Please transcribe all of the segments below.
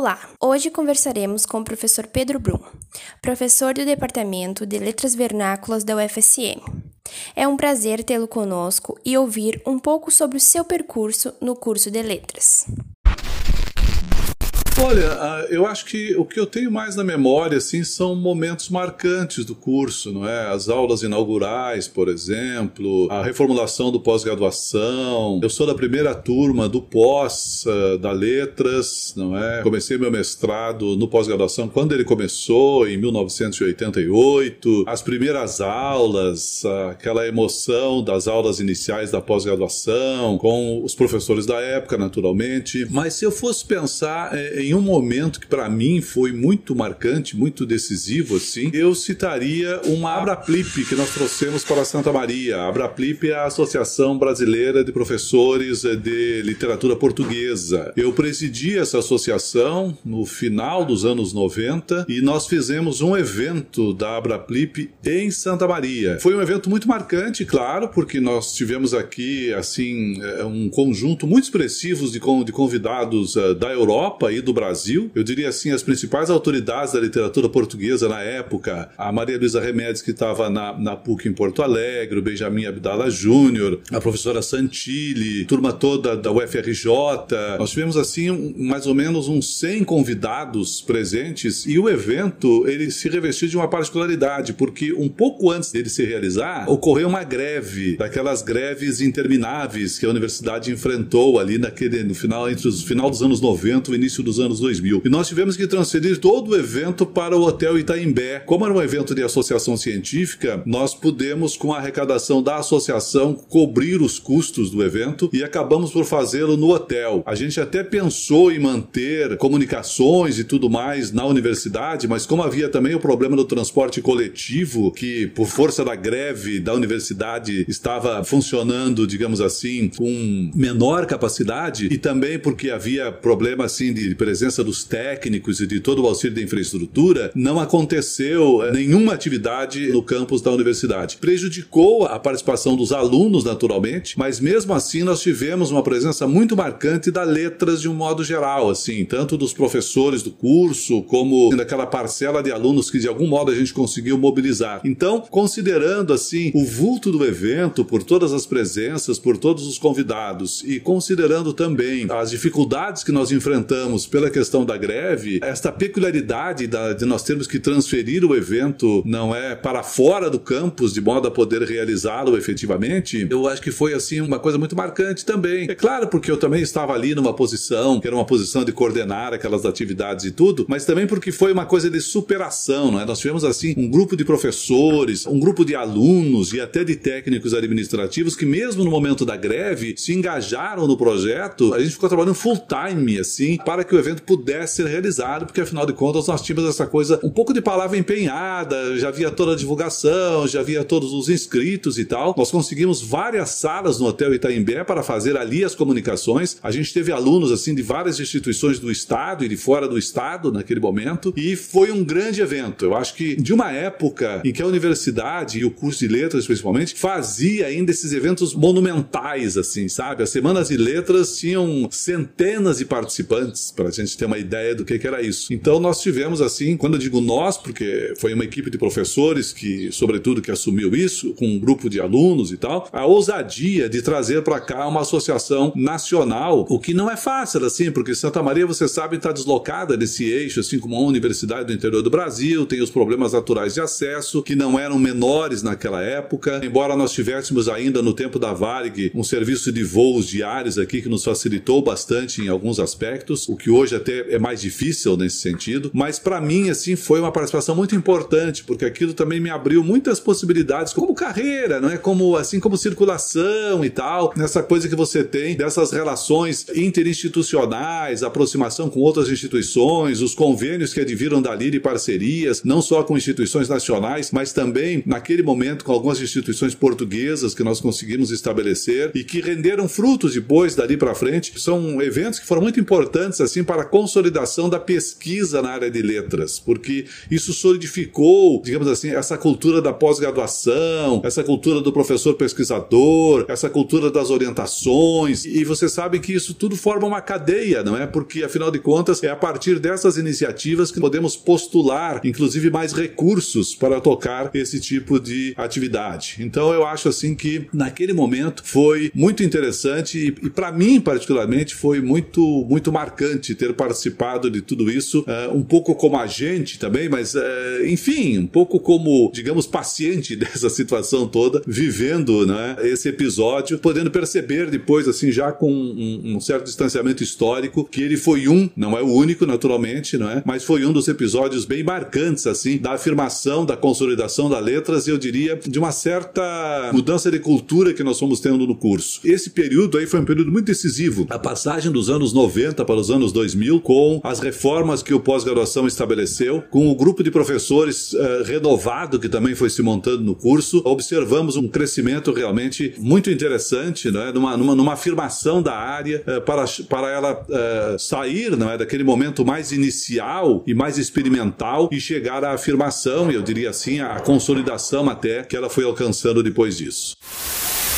Olá! Hoje conversaremos com o professor Pedro Brum, professor do Departamento de Letras Vernáculas da UFSM. É um prazer tê-lo conosco e ouvir um pouco sobre o seu percurso no curso de Letras. Olha, ah, eu acho que o que eu tenho mais na memória assim são momentos marcantes do curso, não é? As aulas inaugurais, por exemplo, a reformulação do pós-graduação. Eu sou da primeira turma do pós uh, da letras, não é? Comecei meu mestrado no pós-graduação quando ele começou em 1988. As primeiras aulas, aquela emoção das aulas iniciais da pós-graduação com os professores da época, naturalmente. Mas se eu fosse pensar eh, em em um momento que para mim foi muito marcante, muito decisivo, assim, eu citaria uma Abraplip que nós trouxemos para Santa Maria. A Abraplip é a Associação Brasileira de Professores de Literatura Portuguesa. Eu presidi essa associação no final dos anos 90 e nós fizemos um evento da Abraplip em Santa Maria. Foi um evento muito marcante, claro, porque nós tivemos aqui assim eh, um conjunto muito expressivo de convidados eh, da Europa e do Brasil. Eu diria assim, as principais autoridades da literatura portuguesa na época, a Maria Luísa Remédios, que estava na, na PUC em Porto Alegre, o Benjamin Abdala Júnior, a professora Santilli, turma toda da UFRJ. Nós tivemos assim um, mais ou menos uns 100 convidados presentes e o evento ele se revestiu de uma particularidade, porque um pouco antes dele se realizar, ocorreu uma greve, daquelas greves intermináveis que a universidade enfrentou ali naquele no final entre os final dos anos 90 e o início dos anos anos 2000. E nós tivemos que transferir todo o evento para o Hotel Itaimbé. Como era um evento de associação científica, nós pudemos, com a arrecadação da associação, cobrir os custos do evento e acabamos por fazê-lo no hotel. A gente até pensou em manter comunicações e tudo mais na universidade, mas como havia também o problema do transporte coletivo, que por força da greve da universidade estava funcionando, digamos assim, com menor capacidade, e também porque havia problema assim de presença presença dos técnicos e de todo o auxílio da infraestrutura, não aconteceu eh, nenhuma atividade no campus da universidade. Prejudicou a participação dos alunos, naturalmente, mas mesmo assim nós tivemos uma presença muito marcante da letras de um modo geral, assim, tanto dos professores do curso, como daquela parcela de alunos que de algum modo a gente conseguiu mobilizar. Então, considerando assim o vulto do evento, por todas as presenças, por todos os convidados e considerando também as dificuldades que nós enfrentamos pela questão da greve, esta peculiaridade da, de nós termos que transferir o evento não é para fora do campus de modo a poder realizá-lo efetivamente, eu acho que foi assim uma coisa muito marcante também. É claro, porque eu também estava ali numa posição que era uma posição de coordenar aquelas atividades e tudo, mas também porque foi uma coisa de superação, não é? Nós tivemos assim um grupo de professores, um grupo de alunos e até de técnicos administrativos que mesmo no momento da greve se engajaram no projeto. A gente ficou trabalhando full time assim para que o evento evento pudesse ser realizado, porque afinal de contas nós tínhamos essa coisa, um pouco de palavra empenhada, já havia toda a divulgação, já havia todos os inscritos e tal. Nós conseguimos várias salas no Hotel Itaimbé para fazer ali as comunicações. A gente teve alunos assim de várias instituições do estado e de fora do estado naquele momento e foi um grande evento. Eu acho que de uma época em que a universidade e o curso de letras principalmente fazia ainda esses eventos monumentais assim, sabe? As semanas de letras tinham centenas de participantes para gente ter uma ideia do que, que era isso. Então nós tivemos assim, quando eu digo nós, porque foi uma equipe de professores que, sobretudo, que assumiu isso, com um grupo de alunos e tal, a ousadia de trazer para cá uma associação nacional, o que não é fácil assim, porque Santa Maria, você sabe, está deslocada desse eixo, assim como a universidade do interior do Brasil, tem os problemas naturais de acesso, que não eram menores naquela época, embora nós tivéssemos ainda no tempo da Varig um serviço de voos diários aqui que nos facilitou bastante em alguns aspectos, o que hoje até é mais difícil nesse sentido, mas para mim assim foi uma participação muito importante, porque aquilo também me abriu muitas possibilidades como carreira, não é como assim como circulação e tal, nessa coisa que você tem dessas relações interinstitucionais, aproximação com outras instituições, os convênios que adviram dali de parcerias, não só com instituições nacionais, mas também naquele momento com algumas instituições portuguesas que nós conseguimos estabelecer e que renderam frutos depois dali para frente. São eventos que foram muito importantes assim para para a consolidação da pesquisa na área de letras, porque isso solidificou, digamos assim, essa cultura da pós-graduação, essa cultura do professor pesquisador, essa cultura das orientações, e você sabe que isso tudo forma uma cadeia, não é? Porque afinal de contas é a partir dessas iniciativas que podemos postular, inclusive mais recursos para tocar esse tipo de atividade. Então eu acho assim que naquele momento foi muito interessante e, e para mim particularmente foi muito muito marcante ter participado de tudo isso, uh, um pouco como agente também, mas uh, enfim, um pouco como digamos paciente dessa situação toda, vivendo né, esse episódio, podendo perceber depois assim já com um, um certo distanciamento histórico que ele foi um, não é o único naturalmente, não é, mas foi um dos episódios bem marcantes assim da afirmação, da consolidação das letras e eu diria de uma certa mudança de cultura que nós fomos tendo no curso. Esse período aí foi um período muito decisivo. A passagem dos anos 90 para os anos 2000 com as reformas que o pós-graduação estabeleceu, com o grupo de professores uh, renovado que também foi se montando no curso, observamos um crescimento realmente muito interessante, não é? numa, numa, numa afirmação da área uh, para, para ela uh, sair não é? daquele momento mais inicial e mais experimental e chegar à afirmação, eu diria assim, à consolidação até que ela foi alcançando depois disso.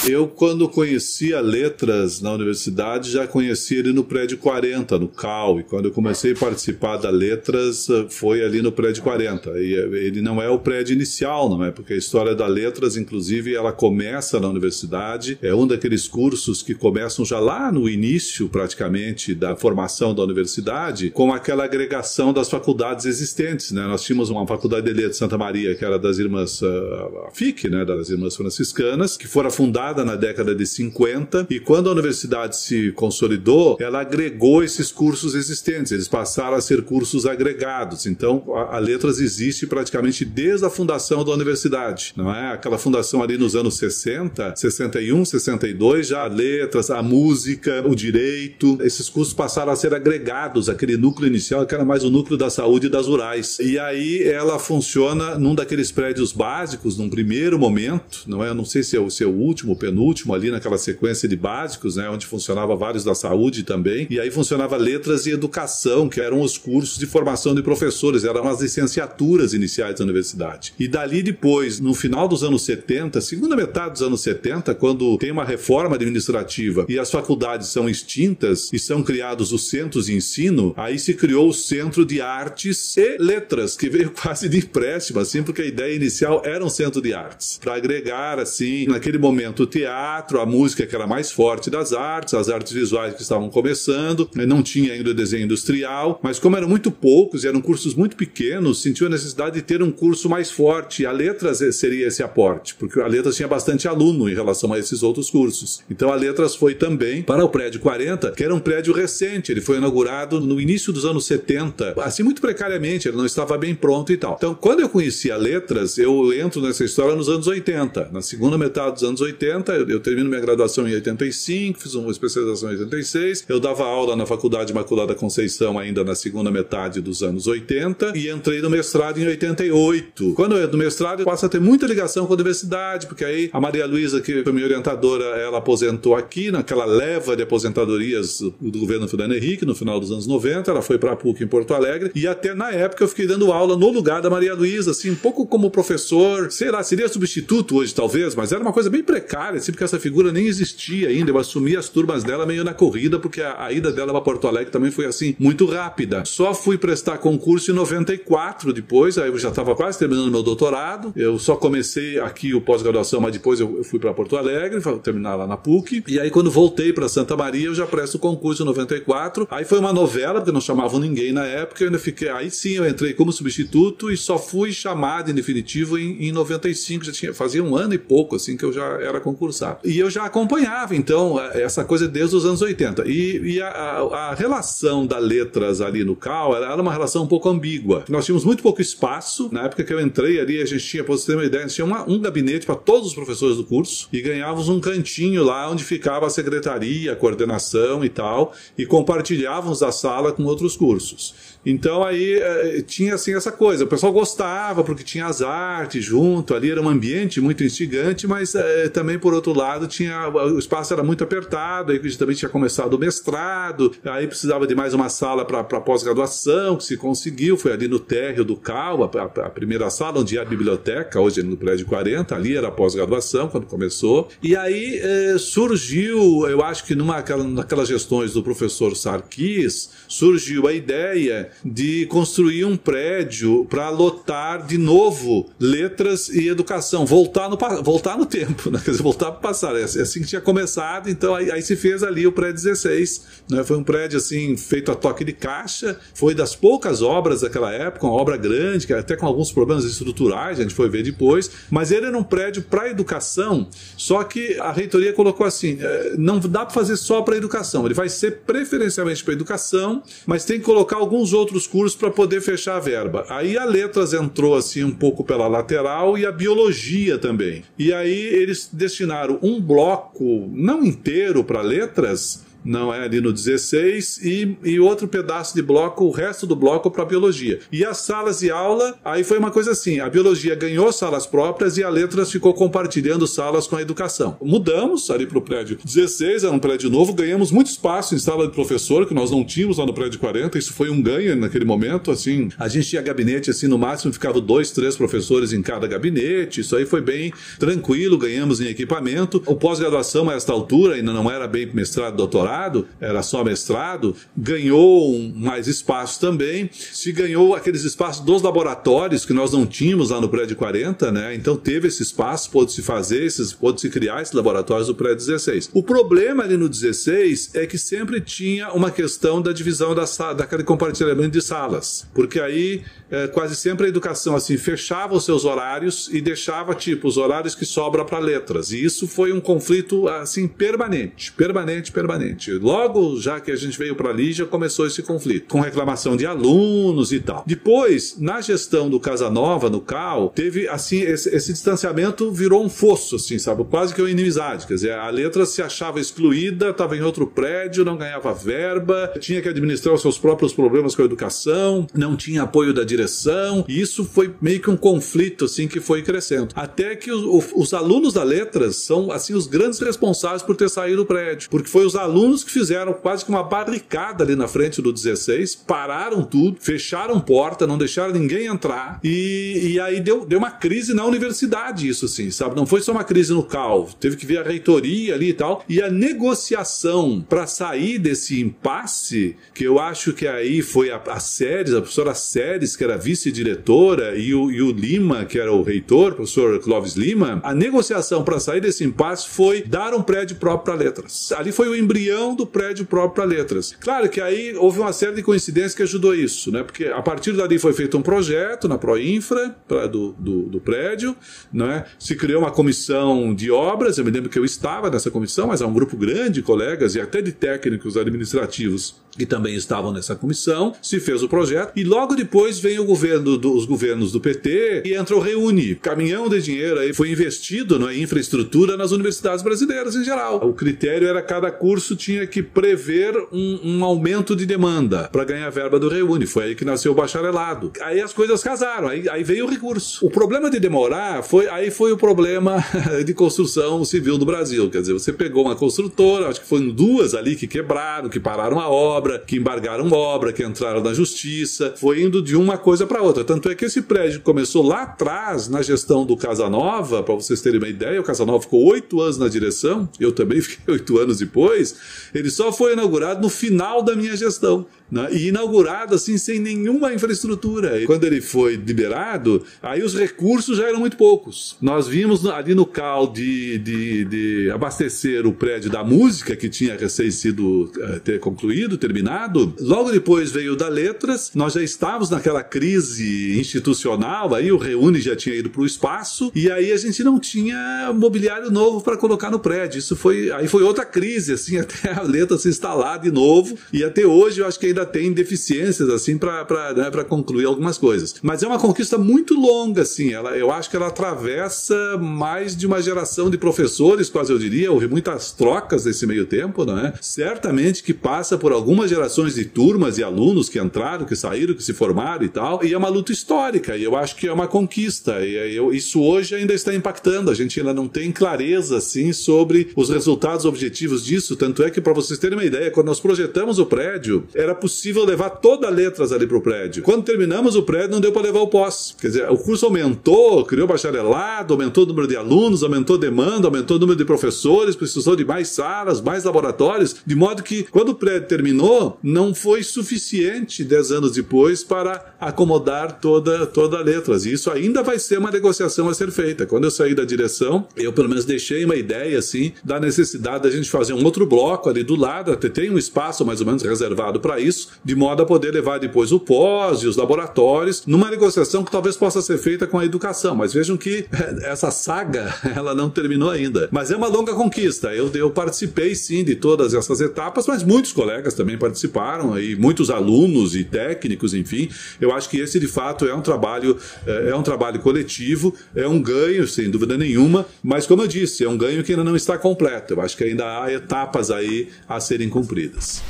Eu, quando conhecia letras na universidade, já conhecia ele no prédio 40, no CAL. E quando eu comecei a participar da letras, foi ali no prédio 40. E ele não é o prédio inicial, não é? Porque a história da letras, inclusive, ela começa na universidade. É um daqueles cursos que começam já lá no início, praticamente, da formação da universidade, com aquela agregação das faculdades existentes, né? Nós tínhamos uma faculdade de letras Santa Maria, que era das irmãs, uh, a FIC, né? Das irmãs franciscanas, que fora fundada na década de 50 e quando a universidade se consolidou, ela agregou esses cursos existentes, eles passaram a ser cursos agregados. Então, a, a Letras existe praticamente desde a fundação da universidade, não é? Aquela fundação ali nos anos 60, 61, 62, já a Letras, a música, o direito, esses cursos passaram a ser agregados, aquele núcleo inicial que era mais o núcleo da saúde e das rurais. E aí ela funciona num daqueles prédios básicos, num primeiro momento, não é? Eu não sei se é o seu último penúltimo ali naquela sequência de básicos, né, onde funcionava vários da saúde também, e aí funcionava letras e educação, que eram os cursos de formação de professores, eram as licenciaturas iniciais da universidade. E dali depois, no final dos anos 70, segunda metade dos anos 70, quando tem uma reforma administrativa e as faculdades são extintas e são criados os centros de ensino, aí se criou o Centro de Artes e Letras, que veio quase de empréstimo, assim, porque a ideia inicial era um centro de artes, para agregar, assim, naquele momento, teatro, a música que era mais forte das artes, as artes visuais que estavam começando, né, não tinha ainda o desenho industrial, mas como eram muito poucos e eram cursos muito pequenos, sentiu a necessidade de ter um curso mais forte. A Letras seria esse aporte, porque a Letras tinha bastante aluno em relação a esses outros cursos. Então a Letras foi também para o prédio 40, que era um prédio recente, ele foi inaugurado no início dos anos 70, assim muito precariamente, ele não estava bem pronto e tal. Então, quando eu conheci a Letras, eu entro nessa história nos anos 80, na segunda metade dos anos 80, 80, eu termino minha graduação em 85, fiz uma especialização em 86, eu dava aula na Faculdade Imaculada Conceição ainda na segunda metade dos anos 80 e entrei no mestrado em 88. Quando eu entro no mestrado, eu passo a ter muita ligação com a universidade, porque aí a Maria Luísa, que foi minha orientadora, ela aposentou aqui, naquela leva de aposentadorias do governo Fernando Henrique, no final dos anos 90, ela foi para a PUC em Porto Alegre, e até na época eu fiquei dando aula no lugar da Maria Luísa, assim, um pouco como professor, sei lá, seria substituto hoje talvez, mas era uma coisa bem precária assim, porque essa figura nem existia ainda. Eu assumi as turmas dela meio na corrida, porque a, a ida dela para Porto Alegre também foi assim, muito rápida. Só fui prestar concurso em 94 depois, aí eu já estava quase terminando meu doutorado. Eu só comecei aqui o pós-graduação, mas depois eu, eu fui para Porto Alegre, terminar lá na PUC. E aí, quando voltei para Santa Maria, eu já presto o concurso em 94. Aí foi uma novela, porque não chamavam ninguém na época. Eu ainda fiquei. Aí sim, eu entrei como substituto e só fui chamado em definitivo em, em 95. Já tinha, fazia um ano e pouco assim que eu já era concursar. E eu já acompanhava, então, essa coisa desde os anos 80. E, e a, a, relação da letras ali no CAL era uma relação um pouco ambígua. Nós tínhamos muito pouco espaço. Na época que eu entrei ali, a gente tinha, para você ter uma ideia, a gente tinha uma, um gabinete para todos os professores do curso e ganhávamos um cantinho lá onde ficava a secretaria, a coordenação e tal, e compartilhávamos a sala com outros cursos. Então aí eh, tinha assim essa coisa, o pessoal gostava porque tinha as artes junto, ali era um ambiente muito instigante, mas eh, também por outro lado, tinha o espaço era muito apertado, aí também tinha começado o mestrado, aí precisava de mais uma sala para pós-graduação, que se conseguiu, foi ali no térreo do CAL, a, a, primeira sala, onde é a biblioteca, hoje no prédio 40, ali era a pós-graduação, quando começou. E aí eh, surgiu, eu acho que numa, naquelas gestões do professor Sarkis, surgiu a ideia de construir um prédio para lotar de novo letras e educação, voltar no, voltar no tempo, né? quer dizer, voltar para o passado. É assim que tinha começado, então aí, aí se fez ali o prédio 16. Né? Foi um prédio assim, feito a toque de caixa, foi das poucas obras daquela época, uma obra grande, até com alguns problemas estruturais, a gente foi ver depois, mas ele era um prédio para educação, só que a reitoria colocou assim: é, não dá para fazer só para educação, ele vai ser preferencialmente para educação, mas tem que colocar alguns outros cursos para poder fechar a verba. Aí a letras entrou assim um pouco pela lateral e a biologia também. E aí eles destinaram um bloco, não inteiro para letras, não é ali no 16, e, e outro pedaço de bloco, o resto do bloco para biologia. E as salas de aula, aí foi uma coisa assim: a biologia ganhou salas próprias e a letras ficou compartilhando salas com a educação. Mudamos ali para o prédio 16, era um prédio novo, ganhamos muito espaço em sala de professor, que nós não tínhamos lá no prédio 40, isso foi um ganho naquele momento, assim, a gente tinha gabinete assim, no máximo ficavam dois, três professores em cada gabinete, isso aí foi bem tranquilo, ganhamos em equipamento. O pós-graduação a esta altura ainda não era bem mestrado, doutorado, doutorado, era só mestrado, ganhou mais espaço também. Se ganhou aqueles espaços dos laboratórios que nós não tínhamos lá no prédio 40, né? Então teve esse espaço, pôde-se fazer, esses, pôde-se criar esses laboratórios do prédio 16. O problema ali no 16 é que sempre tinha uma questão da divisão da, daquele compartilhamento de salas, porque aí é, quase sempre a educação assim fechava os seus horários e deixava tipo os horários que sobra para letras. E isso foi um conflito assim permanente, permanente, permanente. Logo já que a gente veio para ali já começou esse conflito, com reclamação de alunos e tal. Depois, na gestão do Casanova no CAL, teve assim esse, esse distanciamento virou um fosso assim, sabe, quase que uma inimizade. Quer dizer, a letra se achava excluída, estava em outro prédio, não ganhava verba, tinha que administrar os seus próprios problemas com a educação, não tinha apoio da direção direção, e isso foi meio que um conflito assim que foi crescendo. Até que os, os alunos da letras são assim os grandes responsáveis por ter saído do prédio, porque foi os alunos que fizeram quase que uma barricada ali na frente do 16, pararam tudo, fecharam porta, não deixaram ninguém entrar, e, e aí deu, deu uma crise na universidade isso assim, sabe? Não foi só uma crise no CAL, teve que vir a reitoria ali e tal, e a negociação para sair desse impasse, que eu acho que aí foi a, a Séries, a professora Séries, que era era vice-diretora, e o, e o Lima, que era o reitor, o professor Clóvis Lima, a negociação para sair desse impasse foi dar um prédio próprio para letras. Ali foi o embrião do prédio próprio para letras. Claro que aí houve uma série de coincidências que ajudou isso, né? Porque a partir dali foi feito um projeto na Proinfra pra, do, do, do prédio, né? Se criou uma comissão de obras, eu me lembro que eu estava nessa comissão, mas há um grupo grande de colegas e até de técnicos administrativos que também estavam nessa comissão, se fez o projeto e logo depois vem o governo do, os governos do PT e entrou Reúne. Caminhão de dinheiro aí foi investido na infraestrutura nas universidades brasileiras em geral. O critério era cada curso tinha que prever um, um aumento de demanda para ganhar verba do Reúne. Foi aí que nasceu o bacharelado. Aí as coisas casaram, aí, aí veio o recurso. O problema de demorar foi aí foi o problema de construção civil do Brasil. Quer dizer, você pegou uma construtora, acho que foram duas ali que quebraram, que pararam a obra, que embargaram obra, que entraram na justiça. Foi indo de uma coisa para outra. Tanto é que esse prédio começou lá atrás, na gestão do Casanova, para vocês terem uma ideia, o Casanova ficou oito anos na direção, eu também fiquei oito anos depois. Ele só foi inaugurado no final da minha gestão né? e inaugurado assim sem nenhuma infraestrutura. E quando ele foi liberado, aí os recursos já eram muito poucos. Nós vimos ali no CAL de, de, de abastecer o prédio da música, que tinha recém sido uh, ter concluído, terminado. Logo depois veio da Letras, nós já estávamos naquela crise institucional, aí o Reúne já tinha ido para o espaço, e aí a gente não tinha mobiliário novo para colocar no prédio. Isso foi, aí foi outra crise, assim, até a Letras se instalar de novo, e até hoje eu acho que ainda ainda tem deficiências assim para né, concluir algumas coisas. Mas é uma conquista muito longa, assim. Ela, eu acho que ela atravessa mais de uma geração de professores, quase eu diria. Houve muitas trocas nesse meio tempo, não é? Certamente que passa por algumas gerações de turmas e alunos que entraram, que saíram, que se formaram e tal. E é uma luta histórica. E eu acho que é uma conquista. E eu, isso hoje ainda está impactando. A gente ainda não tem clareza assim sobre os resultados objetivos disso. Tanto é que, para vocês terem uma ideia, quando nós projetamos o prédio, era possível levar toda letras ali para o prédio. Quando terminamos o prédio, não deu para levar o pós. Quer dizer, o curso aumentou, criou bacharelado, aumentou o número de alunos, aumentou a demanda, aumentou o número de professores, precisou de mais salas, mais laboratórios, de modo que, quando o prédio terminou, não foi suficiente, dez anos depois, para acomodar toda, toda a letras. E isso ainda vai ser uma negociação a ser feita. Quando eu saí da direção, eu pelo menos deixei uma ideia, assim, da necessidade da gente fazer um outro bloco ali do lado, até tem um espaço mais ou menos reservado para isso, de modo a poder levar depois o pós e os laboratórios, numa negociação que talvez possa ser feita com a educação. Mas vejam que essa saga, ela não terminou ainda. Mas é uma longa conquista. Eu, eu participei sim de todas essas etapas, mas muitos colegas também participaram, e muitos alunos e técnicos, enfim. Eu acho que esse de fato é um trabalho, é, é um trabalho coletivo, é um ganho, sem dúvida nenhuma, mas como eu disse, é um ganho que ainda não está completo. Eu acho que ainda há etapas aí a serem cumpridas.